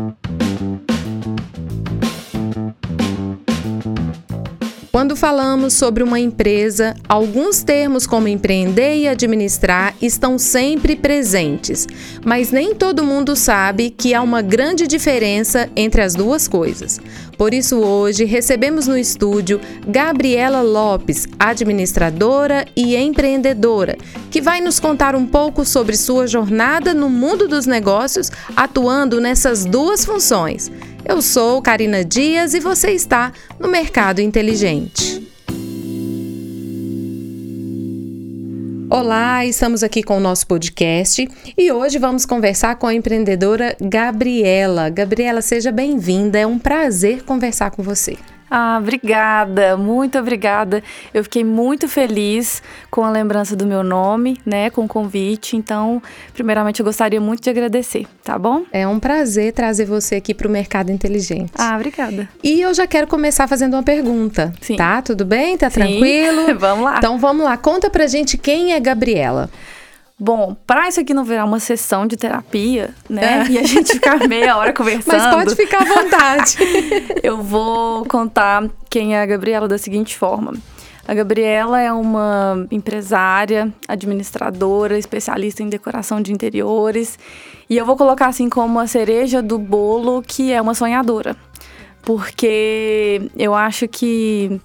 thank you. Quando falamos sobre uma empresa, alguns termos como empreender e administrar estão sempre presentes, mas nem todo mundo sabe que há uma grande diferença entre as duas coisas. Por isso, hoje recebemos no estúdio Gabriela Lopes, administradora e empreendedora, que vai nos contar um pouco sobre sua jornada no mundo dos negócios, atuando nessas duas funções. Eu sou Karina Dias e você está no Mercado Inteligente. Olá, estamos aqui com o nosso podcast e hoje vamos conversar com a empreendedora Gabriela. Gabriela, seja bem-vinda, é um prazer conversar com você. Ah, obrigada, muito obrigada. Eu fiquei muito feliz com a lembrança do meu nome, né, com o convite. Então, primeiramente, eu gostaria muito de agradecer, tá bom? É um prazer trazer você aqui para o Mercado Inteligente. Ah, obrigada. E eu já quero começar fazendo uma pergunta. Sim. Tá? Tudo bem? Tá Sim. tranquilo? vamos lá. Então, vamos lá. Conta pra gente quem é Gabriela. Bom, para isso aqui não virar uma sessão de terapia, né? É. E a gente ficar meia hora conversando. Mas pode ficar à vontade. eu vou contar quem é a Gabriela da seguinte forma. A Gabriela é uma empresária, administradora, especialista em decoração de interiores. E eu vou colocar assim como a cereja do bolo que é uma sonhadora. Porque eu acho que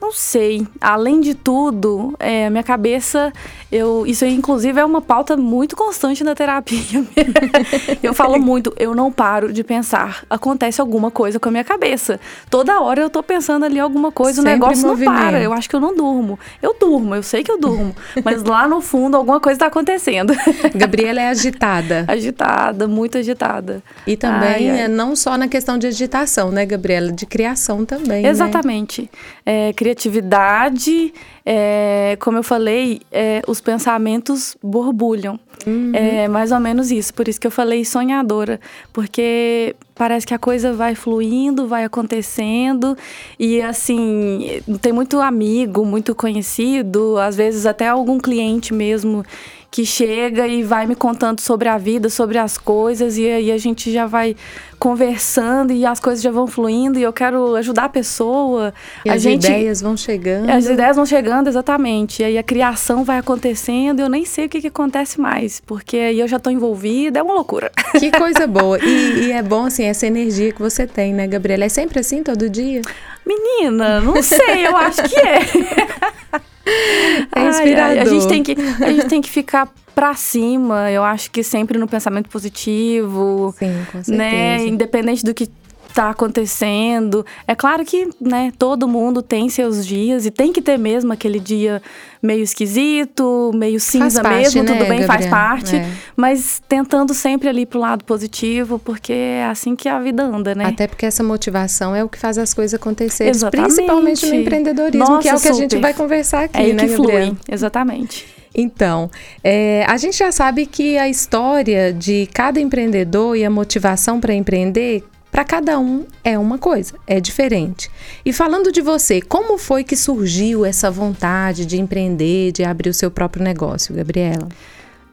não sei. Além de tudo, é, minha cabeça, eu, isso aí, inclusive, é uma pauta muito constante na terapia. eu falo muito, eu não paro de pensar. Acontece alguma coisa com a minha cabeça. Toda hora eu tô pensando ali alguma coisa, Sempre o negócio não para. Eu acho que eu não durmo. Eu durmo, eu sei que eu durmo. mas lá no fundo, alguma coisa tá acontecendo. Gabriela é agitada. agitada, muito agitada. E também, ai, ai. não só na questão de agitação, né, Gabriela? De criação também. Né? Exatamente. Né? É, criatividade, é, como eu falei, é, os pensamentos borbulham. Uhum. É mais ou menos isso. Por isso que eu falei sonhadora. Porque parece que a coisa vai fluindo, vai acontecendo. E assim, tem muito amigo, muito conhecido, às vezes até algum cliente mesmo que chega e vai me contando sobre a vida, sobre as coisas, e aí a gente já vai conversando e as coisas já vão fluindo e eu quero ajudar a pessoa. E a as gente, ideias vão chegando. As ideias vão chegando, exatamente. E aí a criação vai acontecendo, eu nem sei o que, que acontece mais, porque aí eu já estou envolvida, é uma loucura. Que coisa boa. E, e, é bom, assim, essa energia que você tem, né, Gabriela? É sempre assim, todo dia? Menina, não sei, eu acho que é. É inspirador. Ai, a, gente tem que, a gente tem que ficar para cima, eu acho que sempre no pensamento positivo. Sim, com né? certeza. Né? Independente do que está acontecendo. É claro que, né, todo mundo tem seus dias e tem que ter mesmo aquele dia meio esquisito, meio cinza parte, mesmo, né, tudo bem, Gabriel? faz parte, é. mas tentando sempre ali pro lado positivo, porque é assim que a vida anda, né? Até porque essa motivação é o que faz as coisas acontecerem, principalmente no empreendedorismo, Nossa, que é o que super. a gente vai conversar aqui, é né, que Gabriel? flui, exatamente. Então, é, a gente já sabe que a história de cada empreendedor e a motivação para empreender para cada um é uma coisa, é diferente. E falando de você, como foi que surgiu essa vontade de empreender, de abrir o seu próprio negócio, Gabriela?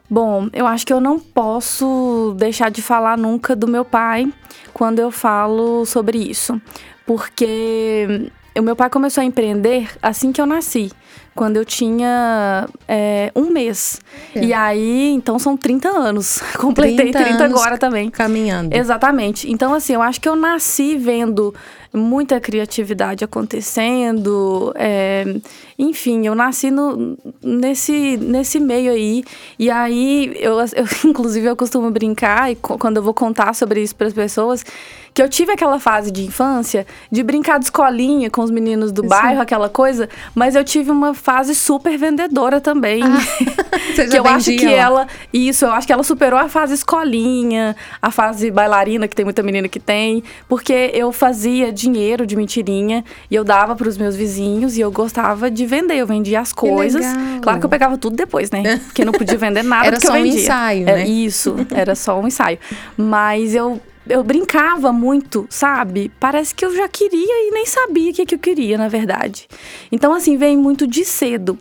Bom, eu acho que eu não posso deixar de falar nunca do meu pai quando eu falo sobre isso, porque o meu pai começou a empreender assim que eu nasci quando eu tinha é, um mês. É. E aí, então são 30 anos. Completei 30, 30 agora também. Caminhando. Exatamente. Então, assim, eu acho que eu nasci vendo muita criatividade acontecendo. É, enfim, eu nasci no, nesse, nesse meio aí. E aí, eu, eu, inclusive, eu costumo brincar, e quando eu vou contar sobre isso para as pessoas, que eu tive aquela fase de infância de brincar de escolinha com os meninos do Sim. bairro, aquela coisa, mas eu tive uma fase super vendedora também. Ah, você já que eu acho que ela. Isso, eu acho que ela superou a fase escolinha, a fase bailarina, que tem muita menina que tem, porque eu fazia dinheiro de mentirinha e eu dava para os meus vizinhos e eu gostava de vender. Eu vendia as coisas. Claro que eu pegava tudo depois, né? Porque não podia vender nada era só um ensaio, né? Isso, era só um ensaio. Mas eu eu brincava muito, sabe? Parece que eu já queria e nem sabia o que, que eu queria, na verdade. Então, assim, vem muito de cedo.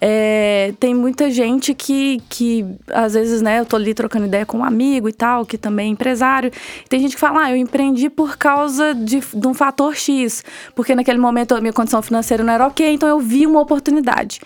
É, tem muita gente que, que, às vezes, né, eu tô ali trocando ideia com um amigo e tal, que também é empresário. Tem gente que fala, ah, eu empreendi por causa de, de um fator X, porque naquele momento a minha condição financeira não era ok, então eu vi uma oportunidade.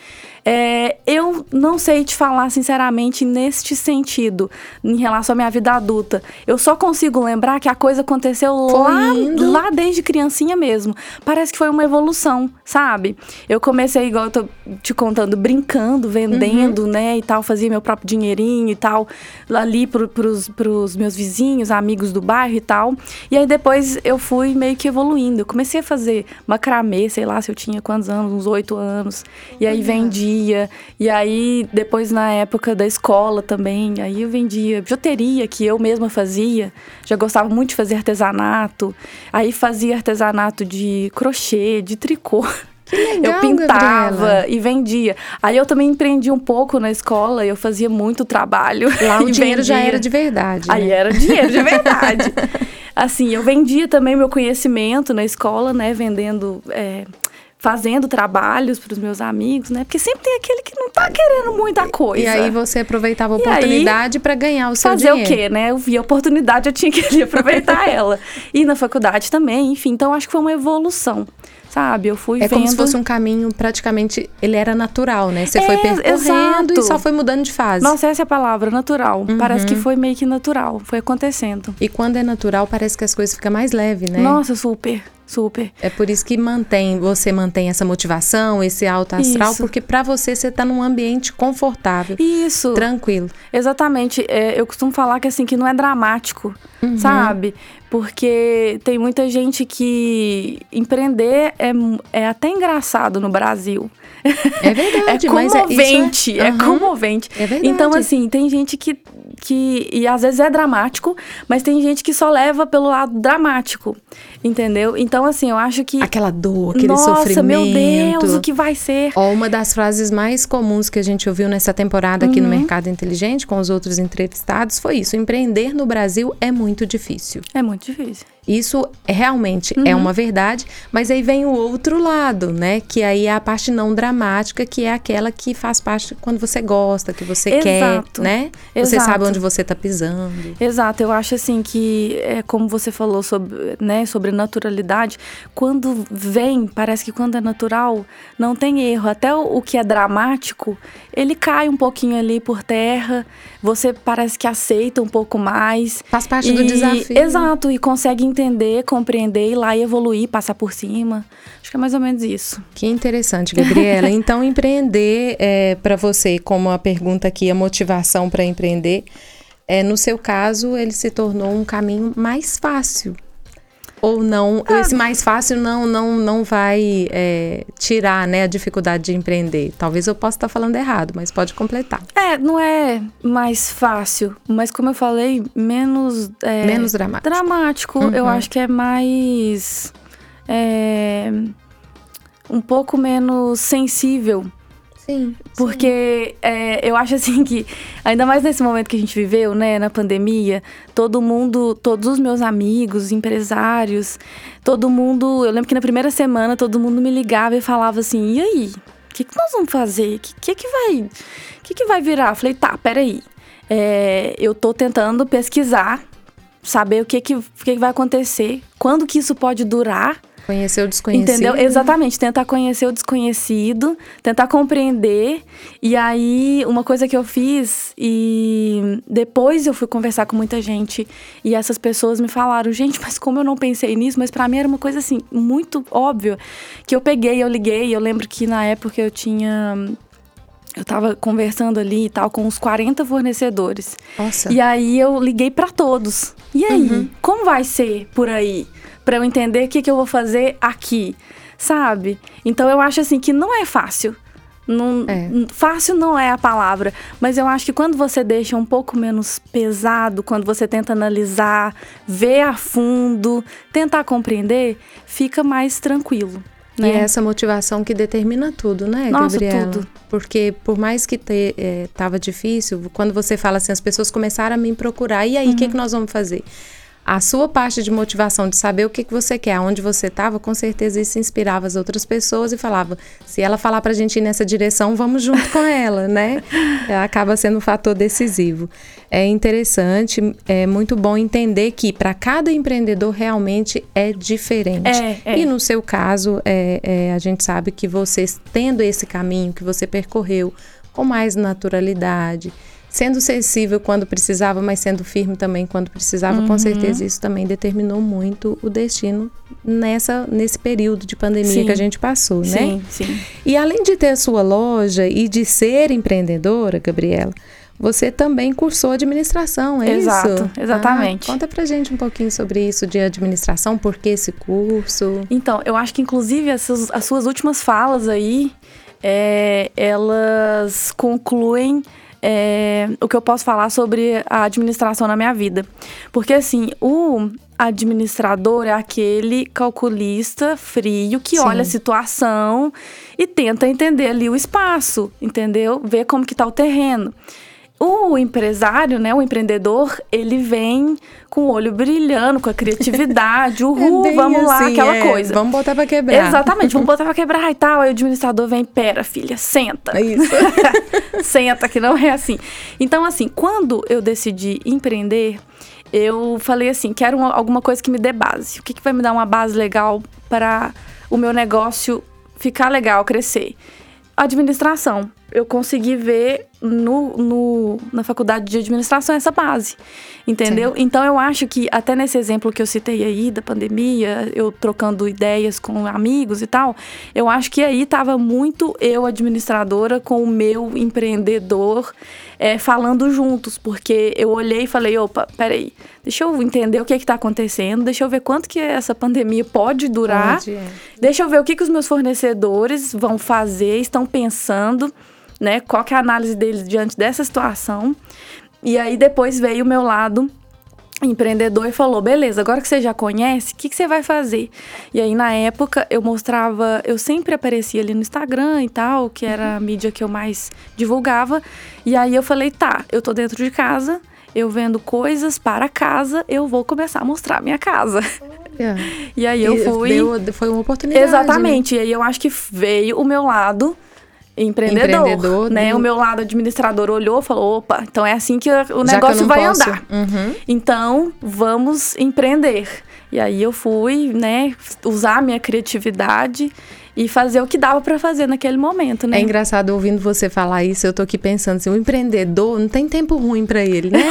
É, eu não sei te falar sinceramente neste sentido, em relação à minha vida adulta. Eu só consigo lembrar que a coisa aconteceu lá, lá desde criancinha mesmo. Parece que foi uma evolução, sabe? Eu comecei, igual eu tô te contando, brincando, vendendo, uhum. né, e tal, fazia meu próprio dinheirinho e tal, ali pro, pros, pros meus vizinhos, amigos do bairro e tal. E aí depois eu fui meio que evoluindo. Eu comecei a fazer macramê, sei lá se eu tinha quantos anos, uns oito anos. E aí vendi vendia. E aí, depois na época da escola também, aí eu vendia bijuteria que eu mesma fazia. Já gostava muito de fazer artesanato. Aí fazia artesanato de crochê, de tricô. Que legal, eu pintava Gabriela. e vendia. Aí eu também empreendi um pouco na escola, eu fazia muito trabalho. Lá o dinheiro vendia. já era de verdade. Aí né? era dinheiro de verdade. assim, eu vendia também meu conhecimento na escola, né? Vendendo é, fazendo trabalhos para os meus amigos, né? Porque sempre tem aquele que não tá querendo muita coisa. E aí você aproveitava a oportunidade para ganhar o seu fazer dinheiro. Fazer o quê, né? Eu vi a oportunidade, eu tinha que aproveitar ela. E na faculdade também, enfim. Então acho que foi uma evolução sabe? Eu fui é vendo... como se fosse um caminho praticamente, ele era natural, né? Você é, foi percorrendo exato. e só foi mudando de fase. Nossa, essa é a palavra, natural. Uhum. Parece que foi meio que natural, foi acontecendo. E quando é natural, parece que as coisas ficam mais leves, né? Nossa, super. Super. É por isso que mantém, você mantém essa motivação, esse alto astral, isso. porque para você você tá num ambiente confortável. Isso. Tranquilo. Exatamente. É, eu costumo falar que assim que não é dramático, uhum. sabe? Porque tem muita gente que empreender é, é até engraçado no Brasil. É verdade, é comovente, é, é, uhum. comovente. É verdade. Então, assim, tem gente que, que. E às vezes é dramático, mas tem gente que só leva pelo lado dramático. Entendeu? Então, assim, eu acho que. Aquela dor, aquele Nossa, sofrimento. meu Deus, o que vai ser? Ó, uma das frases mais comuns que a gente ouviu nessa temporada aqui uhum. no Mercado Inteligente, com os outros entrevistados, foi isso: empreender no Brasil é muito difícil. É muito difícil. Isso realmente é uhum. é uma verdade, mas aí vem o outro lado, né? Que aí é a parte não dramática, que é aquela que faz parte quando você gosta, que você Exato. quer, né? Exato. Você sabe onde você está pisando. Exato, eu acho assim que é como você falou sobre, né, sobre naturalidade, quando vem, parece que quando é natural, não tem erro. Até o, o que é dramático, ele cai um pouquinho ali por terra, você parece que aceita um pouco mais. Faz parte e, do desafio. Exato, e consegue entender, compreender, ir lá e evoluir, passar por cima. Acho que é mais ou menos isso. Que interessante, Gabriela. então, empreender é, para você, como a pergunta aqui, a motivação para empreender, é, no seu caso, ele se tornou um caminho mais fácil. Ou não ah. esse mais fácil não não não vai é, tirar né a dificuldade de empreender. Talvez eu possa estar falando errado mas pode completar. É não é mais fácil mas como eu falei menos é, menos dramático. dramático. Uhum. eu acho que é mais é, um pouco menos sensível Sim. Porque sim. É, eu acho assim que, ainda mais nesse momento que a gente viveu, né, na pandemia, todo mundo, todos os meus amigos, empresários, todo mundo. Eu lembro que na primeira semana todo mundo me ligava e falava assim: e aí? O que, que nós vamos fazer? O que, que, que vai. que, que vai virar? Eu falei, tá, peraí. É, eu tô tentando pesquisar, saber o que, que, o que, que vai acontecer, quando que isso pode durar Conhecer o desconhecido. Entendeu? Exatamente. Tentar conhecer o desconhecido, tentar compreender. E aí, uma coisa que eu fiz, e depois eu fui conversar com muita gente, e essas pessoas me falaram: gente, mas como eu não pensei nisso? Mas para mim era uma coisa assim, muito óbvia. Que eu peguei, eu liguei. Eu lembro que na época eu tinha eu tava conversando ali e tal com uns 40 fornecedores. Nossa. E aí eu liguei para todos. E aí, uhum. como vai ser por aí? Para eu entender o que, que eu vou fazer aqui, sabe? Então eu acho assim que não é fácil. Não, é. Fácil não é a palavra, mas eu acho que quando você deixa um pouco menos pesado, quando você tenta analisar, ver a fundo, tentar compreender, fica mais tranquilo. Né? E é essa motivação que determina tudo, né, Nossa, Gabriela? tudo. Porque por mais que te, é, tava difícil, quando você fala assim, as pessoas começaram a me procurar, e aí, o uhum. que, que nós vamos fazer? A sua parte de motivação de saber o que, que você quer, aonde você estava, com certeza isso inspirava as outras pessoas e falava, se ela falar para a gente ir nessa direção, vamos junto com ela, né? Acaba sendo um fator decisivo. É interessante, é muito bom entender que para cada empreendedor realmente é diferente. É, é. E no seu caso, é, é, a gente sabe que você tendo esse caminho que você percorreu com mais naturalidade, sendo sensível quando precisava, mas sendo firme também quando precisava, uhum. com certeza isso também determinou muito o destino nessa nesse período de pandemia sim. que a gente passou, né? Sim, sim. E além de ter a sua loja e de ser empreendedora, Gabriela, você também cursou administração, é Exato, isso? Exatamente. Ah, conta pra gente um pouquinho sobre isso de administração, por que esse curso? Então, eu acho que inclusive essas, as suas últimas falas aí, é, elas concluem é, o que eu posso falar sobre a administração na minha vida. Porque, assim, o administrador é aquele calculista frio que Sim. olha a situação e tenta entender ali o espaço, entendeu? Ver como que tá o terreno. O empresário, né, o empreendedor, ele vem com o olho brilhando, com a criatividade, uhul, é vamos assim, lá, aquela é, coisa. Vamos botar pra quebrar. Exatamente, vamos botar pra quebrar e tal. Aí o administrador vem, pera, filha, senta. É isso. senta, que não é assim. Então, assim, quando eu decidi empreender, eu falei assim, quero uma, alguma coisa que me dê base. O que, que vai me dar uma base legal para o meu negócio ficar legal, crescer? Administração eu consegui ver no, no, na faculdade de administração essa base, entendeu? Sim. Então eu acho que até nesse exemplo que eu citei aí da pandemia, eu trocando ideias com amigos e tal, eu acho que aí estava muito eu administradora com o meu empreendedor é, falando juntos, porque eu olhei e falei, opa, peraí, deixa eu entender o que está acontecendo, deixa eu ver quanto que essa pandemia pode durar, pode, é. deixa eu ver o que, que os meus fornecedores vão fazer, estão pensando né? Qual que é a análise deles diante dessa situação? E aí depois veio o meu lado empreendedor e falou: beleza, agora que você já conhece, o que, que você vai fazer? E aí, na época, eu mostrava, eu sempre aparecia ali no Instagram e tal, que era a mídia que eu mais divulgava. E aí eu falei: tá, eu tô dentro de casa, eu vendo coisas para casa, eu vou começar a mostrar minha casa. Yeah. E aí eu fui. Deu, foi uma oportunidade. Exatamente. Né? E aí eu acho que veio o meu lado empreendedor, empreendedor né? Do... O meu lado administrador olhou, falou, opa, então é assim que o negócio que vai posso. andar. Uhum. Então, vamos empreender. E aí eu fui, né, usar a minha criatividade e fazer o que dava para fazer naquele momento, né? É engraçado ouvindo você falar isso, eu tô aqui pensando assim, o empreendedor não tem tempo ruim para ele, né?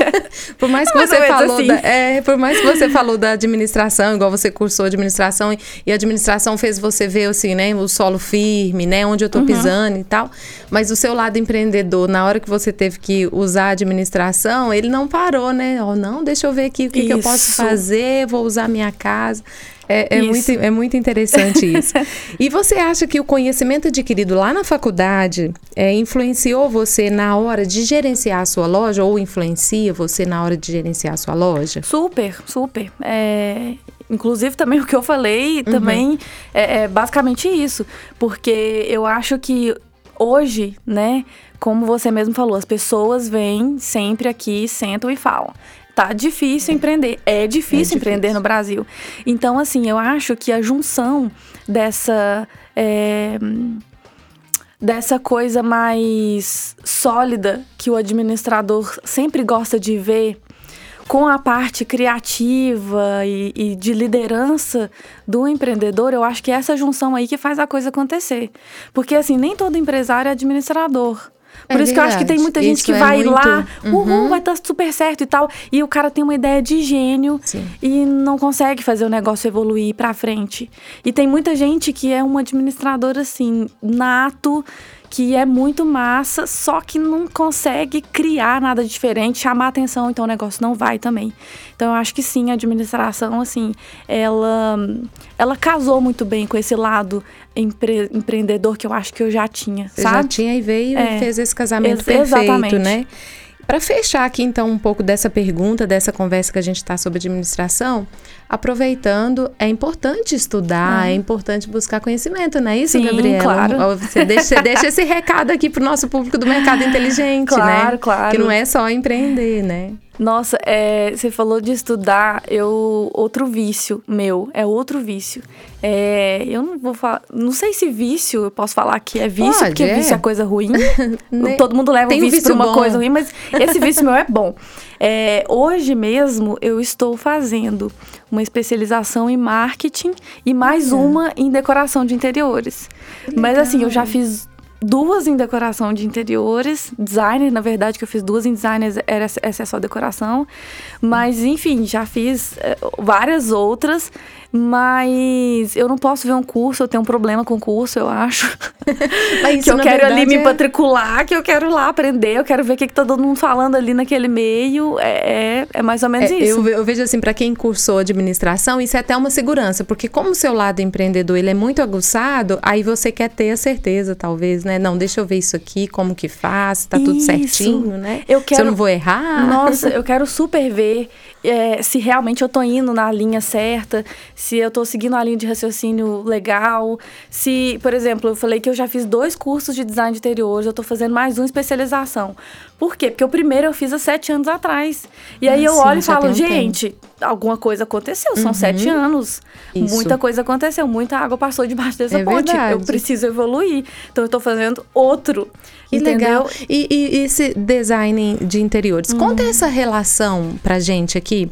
por mais que você falou assim. da, é, por mais que você falou da administração, igual você cursou administração e, e, a administração fez você ver assim, né, o solo firme, né, onde eu tô uhum. pisando e tal, mas o seu lado empreendedor, na hora que você teve que usar a administração, ele não parou, né? Oh, não, deixa eu ver aqui o que, que eu posso fazer, vou usar minha casa. É, é muito, é muito interessante isso. e você acha que o conhecimento adquirido lá na faculdade é, influenciou você na hora de gerenciar a sua loja ou influencia você na hora de gerenciar a sua loja? Super, super. É, inclusive também o que eu falei uhum. também é, é basicamente isso. Porque eu acho que hoje, né, como você mesmo falou, as pessoas vêm sempre aqui, sentam e falam tá difícil empreender. É difícil, é difícil empreender no Brasil. Então, assim, eu acho que a junção dessa. É, dessa coisa mais sólida que o administrador sempre gosta de ver com a parte criativa e, e, de liderança do empreendedor, eu acho que é essa junção aí que faz a coisa acontecer. Porque, assim, nem todo empresário é administrador. Por é isso verdade. que eu acho que tem muita gente isso que é vai muito... lá, uhul, uhum. vai estar tá super certo e tal. E o cara tem uma ideia de gênio Sim. e não consegue fazer o negócio evoluir para frente. E tem muita gente que é um administrador assim, nato, que é muito massa, só que não consegue criar nada diferente, chamar atenção, então o negócio não vai também. Então eu acho que sim, a administração, assim, ela, ela casou muito bem com esse lado empre, empreendedor que eu acho que eu já tinha, Você sabe? já tinha e veio é, e fez esse casamento ex perfeito, exatamente. né? Para fechar aqui então um pouco dessa pergunta, dessa conversa que a gente está sobre administração, aproveitando, é importante estudar, é, é importante buscar conhecimento, não é isso, Sim, Gabriela? claro. Você deixa, você deixa esse recado aqui para o nosso público do mercado inteligente, claro, né? Claro, Que não é só empreender, né? Nossa, é, você falou de estudar, eu outro vício meu, é outro vício. É, eu não vou falar, não sei se vício, eu posso falar que é vício, Pode, porque é. vício é coisa ruim. Todo mundo leva Tem um vício, vício pra uma coisa ruim, mas esse vício meu é bom. É, hoje mesmo eu estou fazendo uma especialização em marketing e mais uma em decoração de interiores. Mas assim, eu já fiz duas em decoração de interiores, designer, na verdade, que eu fiz duas em designers, era, essa é só decoração. Mas, enfim, já fiz eh, várias outras, mas eu não posso ver um curso, eu tenho um problema com curso, eu acho. Mas que eu quero ali me é- matricular, que eu quero lá aprender, eu quero ver o que, que tá todo mundo falando ali naquele meio. É, é, é mais ou menos É, isso. eu, eu vejo assim, para quem cursou administração, isso é até uma segurança, porque como o seu lado empreendedor ele é muito aguçado, aí você quer ter a certeza, talvez, né? Não, deixa eu ver isso aqui, como que faz, tá tudo Isso. certinho, né? Eu Se eu quero- não vou errar. Nossa, eu quero super ver é, se realmente eu tô indo na linha certa, se eu tô seguindo a linha de raciocínio legal, se, por exemplo, eu falei que eu já fiz dois cursos de design de interiores, eu tô fazendo mais uma especialização. Por quê? Porque o primeiro eu fiz há sete anos atrás. E aí Ah, eu sim, olho e falo, gente, alguma coisa aconteceu, são sete anos. Isso. Muita coisa aconteceu, muita água passou debaixo dessa É ponte. Eu verdade. preciso evoluir. Então eu tô fazendo outro. Que entendeu? legal. E, e esse design de interiores, conta essa relação pra gente aqui.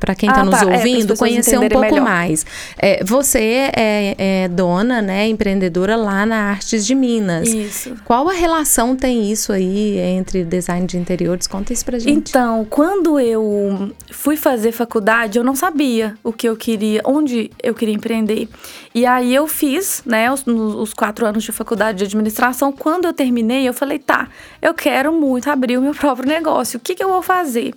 Pra quem tá Ah, nos tá. É, ouvindo, pessoas conhecer um pouco melhor. mais. É, você é, é dona, né, empreendedora lá na Artes de Minas. Isso. Qual a relação tem isso aí entre design de interiores? Conta isso pra gente. Então, quando eu fui fazer faculdade, eu não sabia o que eu queria, onde eu queria empreender. E aí eu fiz, né, os, os quatro anos de faculdade de administração. Quando eu terminei, eu falei, tá, eu quero muito abrir o meu próprio negócio. O que, que eu vou fazer?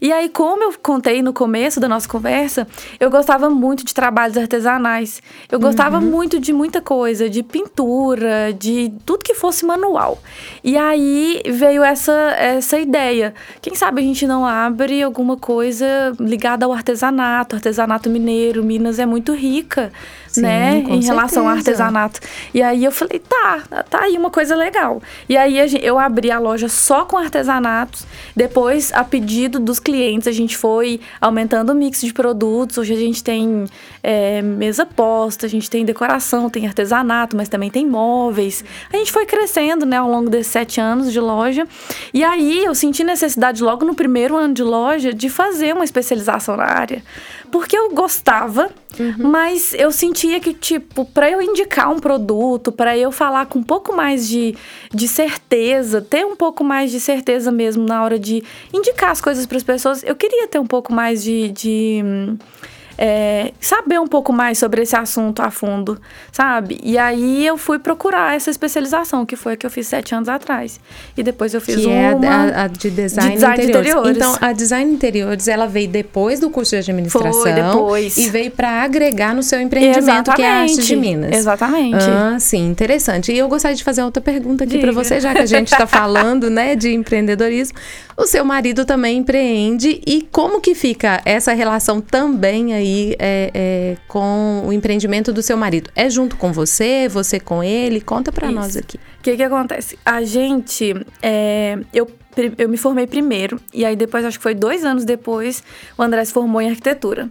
E aí, como eu contei no começo da nossa conversa, eu gostava muito de trabalhos artesanais. Eu gostava muito de muita coisa, de pintura, de tudo que fosse manual. E aí veio essa, essa ideia. Quem sabe a gente não abre alguma coisa ligada ao artesanato, artesanato mineiro. Minas é muito rica, Sim, né, em relação ao certeza. artesanato. E aí eu falei, tá, tá aí uma coisa legal. E aí eu abri a loja só com artesanatos. Depois, a pedido dos clientes, a gente foi aumentando o mix de produtos. Hoje a gente tem é, mesa posta, a gente tem decoração, tem artesanato, mas também tem móveis. A gente foi crescendo, né, ao longo desses sete anos de loja. E aí eu senti necessidade, logo no primeiro ano de loja, de fazer uma especialização na área. Porque eu gostava, mas eu sentia que, tipo, para eu indicar um produto, para eu falar com um pouco mais de, de certeza, ter um pouco mais de certeza mesmo na hora de indicar as coisas para as pessoas, eu queria ter um pouco mais de. de hum, é, saber um pouco mais sobre esse assunto a fundo, sabe? E aí eu fui procurar essa especialização, que foi a que eu fiz sete anos atrás. E depois eu fiz que uma. é a, a de design, de design de interiores. interiores. Então, a design interiores, ela veio depois do curso de administração Foi, depois. e veio para agregar no seu empreendimento, que é a Arte de Minas. Exatamente. Ah, sim, interessante. E eu gostaria de fazer outra pergunta aqui para você, já que a gente está falando, né, de empreendedorismo. O seu marido também empreende e como que fica essa relação também aí é, é, com o empreendimento do seu marido? É junto com você, você com ele? Conta para nós aqui. O que que acontece? A gente, é, eu, eu me formei primeiro, e aí depois, acho que foi dois anos depois, o André se formou em arquitetura.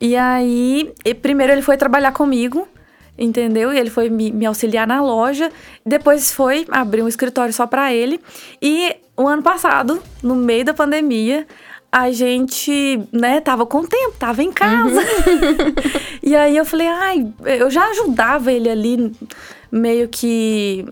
E aí, primeiro ele foi trabalhar comigo, entendeu? E ele foi me, me auxiliar na loja, depois foi abrir um escritório só pra ele. E o ano passado, no meio da pandemia, a gente, né, tava com tempo, tava em casa. e aí eu falei, ai, eu já ajudava ele ali, meio que,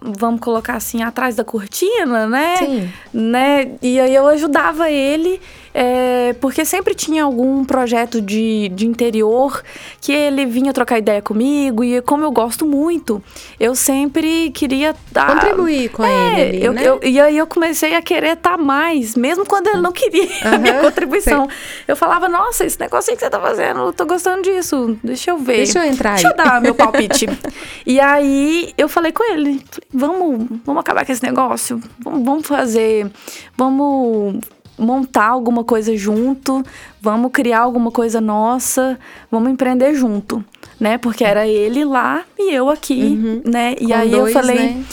vamos colocar assim, atrás da cortina, né? Sim. Né? E aí eu ajudava ele, é, porque sempre tinha algum projeto de, de interior que ele vinha trocar ideia comigo, e como eu gosto muito, eu sempre queria dar. Contribuir com É, ele ali, eu, né? eu- e aí eu comecei a querer estar mais, mesmo quando ele não queria a minha contribuição. Eu falava, nossa, esse negócio aí que você tá fazendo, eu tô gostando disso, deixa eu ver. Deixa eu entrar Deixa aí. eu dar meu palpite. e aí eu falei com ele, vamos, vamos acabar com esse negócio, vamos, vamos fazer, vamos montar alguma coisa junto, vamos criar alguma coisa nossa, vamos empreender junto. Né? Porque era ele lá e eu aqui, né? E Com aí dois, eu falei, né,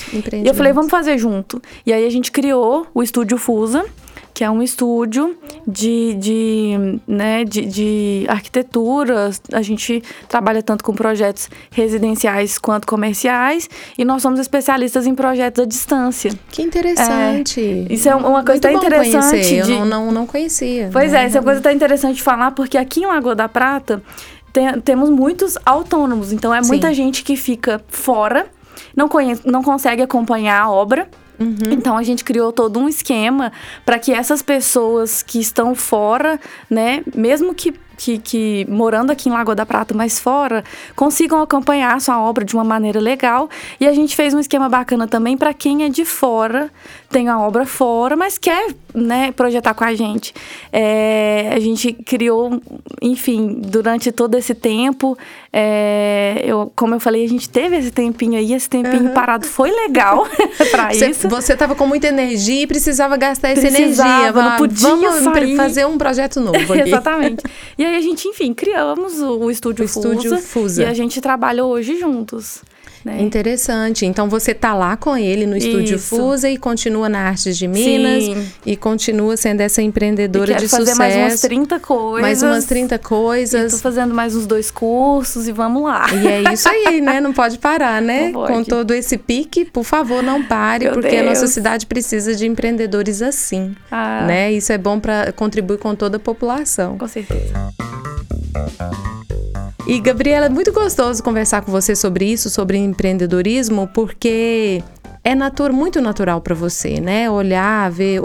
eu falei, vamos fazer junto. E aí a gente criou o Estúdio Fusa, que é um estúdio de, de, né, de, de arquitetura. A gente trabalha tanto com projetos residenciais quanto comerciais e nós somos especialistas em projetos à distância. Que interessante. É, isso é uma coisa tão interessante. De... Eu não, não, não conhecia. Pois né? é, isso é uma coisa tão interessante de falar, porque aqui em Lagoa da Prata tem, temos muitos autônomos. Então é muita Sim. gente que fica fora, não, conhece, não consegue acompanhar a obra. Uhum. Então a gente criou todo um esquema para que essas pessoas que estão fora, né, mesmo que que, que, morando aqui em Lagoa da Prata, mas fora, consigam acompanhar a sua obra de uma maneira legal. E a gente fez um esquema bacana também para quem é de fora, tem a obra fora, mas quer né, projetar com a gente. É, a gente criou, enfim, durante todo esse tempo, é, eu, como eu falei, a gente teve esse tempinho aí, esse tempinho uhum. parado foi legal para isso. Você estava com muita energia e precisava gastar essa precisava, energia. Não podia Vamos sair. fazer um projeto novo aqui. Exatamente. E aí a gente, enfim, criamos o, o Estúdio, o Fusa, Estúdio Fusa. E a gente trabalha hoje juntos. Né? Interessante. Então você tá lá com ele no estúdio Isso. Fusa e continua na Artes de Minas Sim. e continua sendo essa empreendedora de fazer sucesso. mais umas 30 coisas. Mais umas 30 coisas. Estou fazendo mais uns dois cursos e vamos lá. E é isso aí, né? Não pode parar, né? Pode. Com todo esse pique, por favor, não pare, Meu porque Deus. a nossa cidade precisa de empreendedores assim, ah. né? Isso é bom para contribuir com toda a população. Com certeza. E Gabriela, é muito gostoso conversar com você sobre isso, sobre empreendedorismo, porque é natur, muito natural para você, né? Olhar, ver,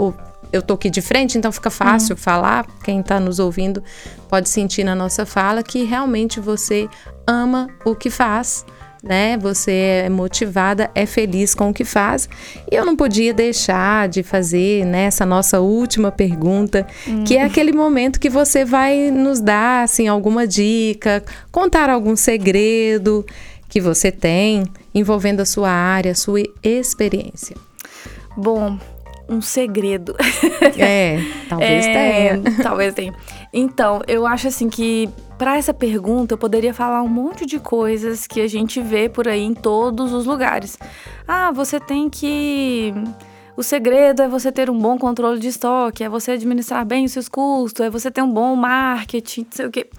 eu tô aqui de frente, então fica fácil uhum. falar. Quem está nos ouvindo pode sentir na nossa fala que realmente você ama o que faz né? Você é motivada, é feliz com o que faz. E eu não podia deixar de fazer né, nossa última pergunta, hum. que é aquele momento que você vai nos dar assim alguma dica, contar algum segredo que você tem envolvendo a sua área, a sua experiência. Bom, um segredo. É, talvez é, tenha. Talvez tenha. Então, eu acho assim que para essa pergunta eu poderia falar um monte de coisas que a gente vê por aí em todos os lugares. Ah, você tem que o segredo é você ter um bom controle de estoque, é você administrar bem os seus custos, é você ter um bom marketing, não sei o quê.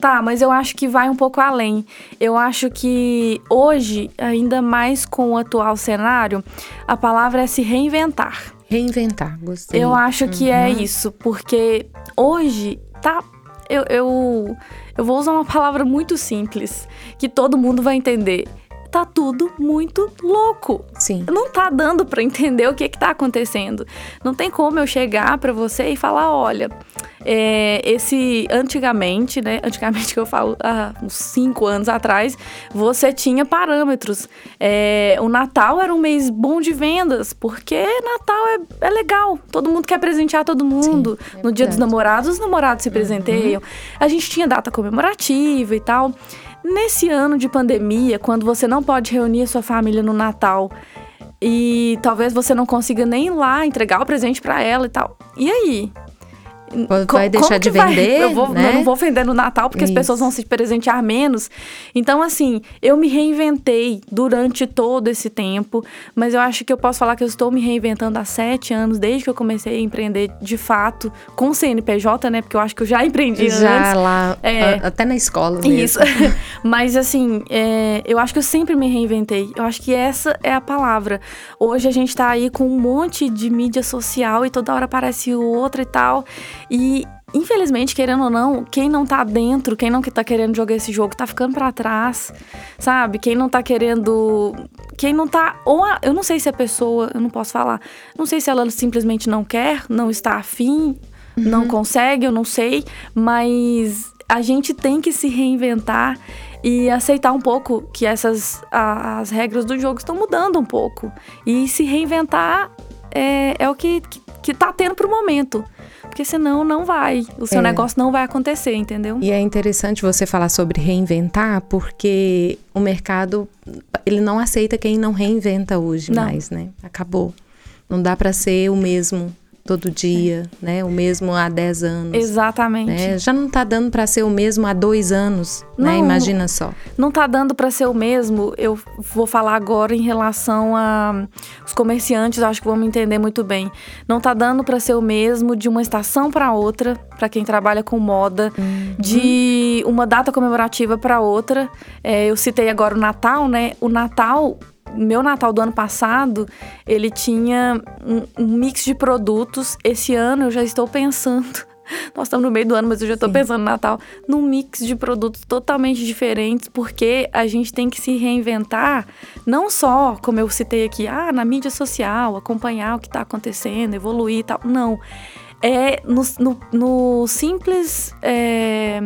Tá, mas eu acho que vai um pouco além. Eu acho que hoje, ainda mais com o atual cenário, a palavra é se reinventar. Reinventar, gostei. Eu acho que é uhum. é isso, porque hoje tá. Eu, eu, eu vou usar uma palavra muito simples, que todo mundo vai entender tá tudo muito louco. Sim. Não tá dando para entender o que que tá acontecendo. Não tem como eu chegar para você e falar, olha, é, esse antigamente, né? Antigamente que eu falo, há uns cinco anos atrás, você tinha parâmetros. É, o Natal era um mês bom de vendas, porque Natal é, é legal. Todo mundo quer presentear todo mundo. Sim, é no dia dos namorados, os namorados se uhum. presenteiam. Uhum. A gente tinha data comemorativa e tal. Nesse ano de pandemia, quando você não pode reunir a sua família no Natal e talvez você não consiga nem ir lá entregar o presente para ela e tal. E aí? Vai deixar de vender? Eu, vou, né? eu não vou vender no Natal porque Isso. as pessoas vão se presentear menos. Então, assim, eu me reinventei durante todo esse tempo, mas eu acho que eu posso falar que eu estou me reinventando há sete anos, desde que eu comecei a empreender de fato com CNPJ, né? Porque eu acho que eu já empreendi já antes. lá, é, até na escola mesmo. Isso. mas, assim, é, eu acho que eu sempre me reinventei. Eu acho que essa é a palavra. Hoje a gente está aí com um monte de mídia social e toda hora aparece outra e tal. E infelizmente, querendo ou não, quem não tá dentro, quem não tá querendo jogar esse jogo, tá ficando para trás, sabe? Quem não tá querendo. Quem não tá. Ou a, eu não sei se a pessoa, eu não posso falar, não sei se ela simplesmente não quer, não está afim, uhum. não consegue, eu não sei, mas a gente tem que se reinventar e aceitar um pouco que essas a, as regras do jogo estão mudando um pouco. E se reinventar é, é o que, que, que tá tendo pro momento porque senão não vai. O seu é. negócio não vai acontecer, entendeu? E é interessante você falar sobre reinventar, porque o mercado ele não aceita quem não reinventa hoje não. mais, né? Acabou. Não dá para ser o mesmo todo dia, né? O mesmo há 10 anos. Exatamente. Né? Já não está dando para ser o mesmo há dois anos, né? não, né? Imagina só. Não está dando para ser o mesmo. Eu vou falar agora em relação a os comerciantes, acho que vão me entender muito bem. Não está dando para ser o mesmo de uma estação para outra, para quem trabalha com moda, uhum. de uma data comemorativa para outra. É, eu citei agora o Natal, né? O Natal meu Natal do ano passado, ele tinha um, um, mix de produtos. Esse ano eu já estou pensando. Nós estamos no meio do ano, mas eu já estou pensando no Natal, num mix de produtos totalmente diferentes, porque a gente tem que se reinventar, não só, como eu citei aqui, ah, na mídia social, acompanhar o que está acontecendo, evoluir e tal. Não é no, no, no simples é,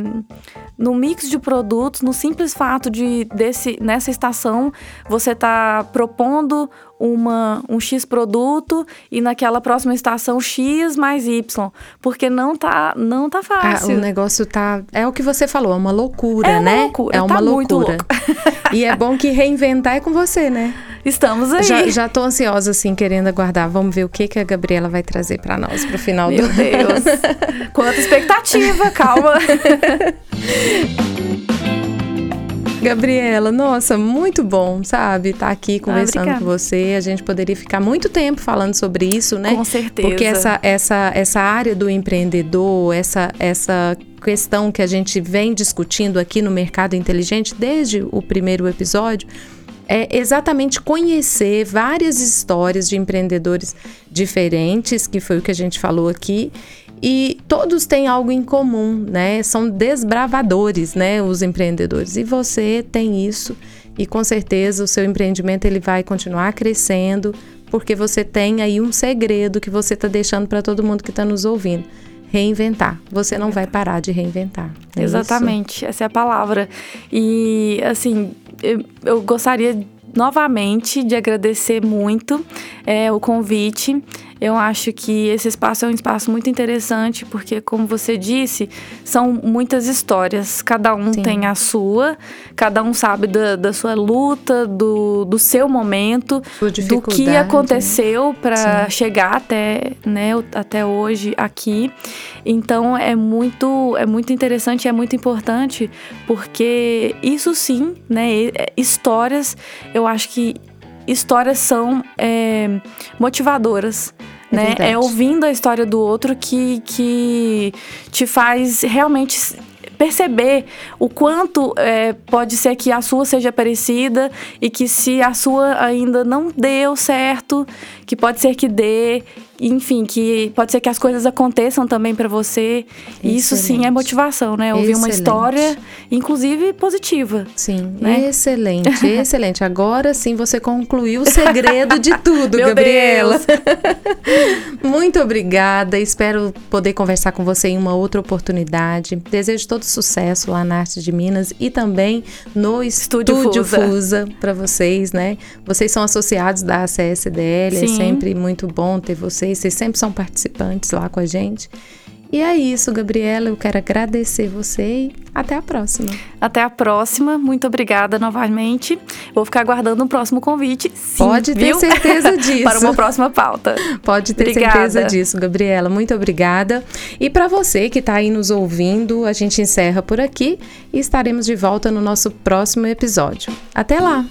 no mix de produtos, no simples fato de desse nessa estação você tá propondo uma, um X produto e naquela próxima estação X mais Y, porque não tá não tá fácil. Ah, o negócio tá é o que você falou, é uma loucura, é uma né? Loucura, é uma tá loucura. e é bom que reinventar é com você, né? Estamos aí. Já, já tô ansiosa, assim, querendo aguardar. Vamos ver o que, que a Gabriela vai trazer para nós pro final Meu do Deus. Quanta expectativa, calma. Gabriela, nossa, muito bom, sabe? Estar tá aqui conversando ah, com você. A gente poderia ficar muito tempo falando sobre isso, né? Com certeza. Porque essa, essa, essa área do empreendedor, essa, essa questão que a gente vem discutindo aqui no Mercado Inteligente desde o primeiro episódio é exatamente conhecer várias histórias de empreendedores diferentes, que foi o que a gente falou aqui, e todos têm algo em comum, né? São desbravadores, né, os empreendedores. E você tem isso e com certeza o seu empreendimento ele vai continuar crescendo, porque você tem aí um segredo que você está deixando para todo mundo que está nos ouvindo reinventar. Você não vai parar de reinventar. É Exatamente, isso? essa é a palavra. E assim, eu, gostaria novamente de agradecer muito é, o convite. Eu acho que esse espaço é um espaço muito interessante, porque, como você disse, são muitas histórias. Cada um Sim. tem a sua, cada um sabe da, da sua luta, do, do seu momento, do que aconteceu para chegar até, né, até hoje aqui. Então é muito, é muito interessante e é muito importante, porque isso sim, né, histórias, eu acho que histórias são é, motivadoras. É né? É ouvindo a história do outro que, que te faz realmente perceber o quanto é, pode ser que a sua seja parecida e que se a sua ainda não deu certo, que pode ser que dê enfim, que pode ser que as coisas aconteçam também para você. E isso sim é motivação, né? Ouvir excelente. uma história, inclusive positiva. Sim, né? excelente, excelente. Agora sim você concluiu o segredo de tudo, Gabriela. Muito obrigada. Espero poder conversar com você em uma outra oportunidade. Desejo todo sucesso lá na Arte de Minas e também no Estúdio, Estúdio Fusa, Fusa para vocês, né? Vocês são associados da ACSDL, é sim. é sempre muito bom ter vocês vocês, vocês sempre são participantes lá com a gente. E é isso, Gabriela. Eu quero agradecer você e até a próxima. Até a próxima. Muito obrigada novamente. Vou ficar aguardando o um próximo convite. Sim, Pode ter viu? certeza disso. Para uma próxima pauta. Pode ter obrigada. certeza disso, Gabriela. Muito obrigada. E para você que está aí nos ouvindo, a gente encerra por aqui e estaremos de volta no nosso próximo episódio. Até lá!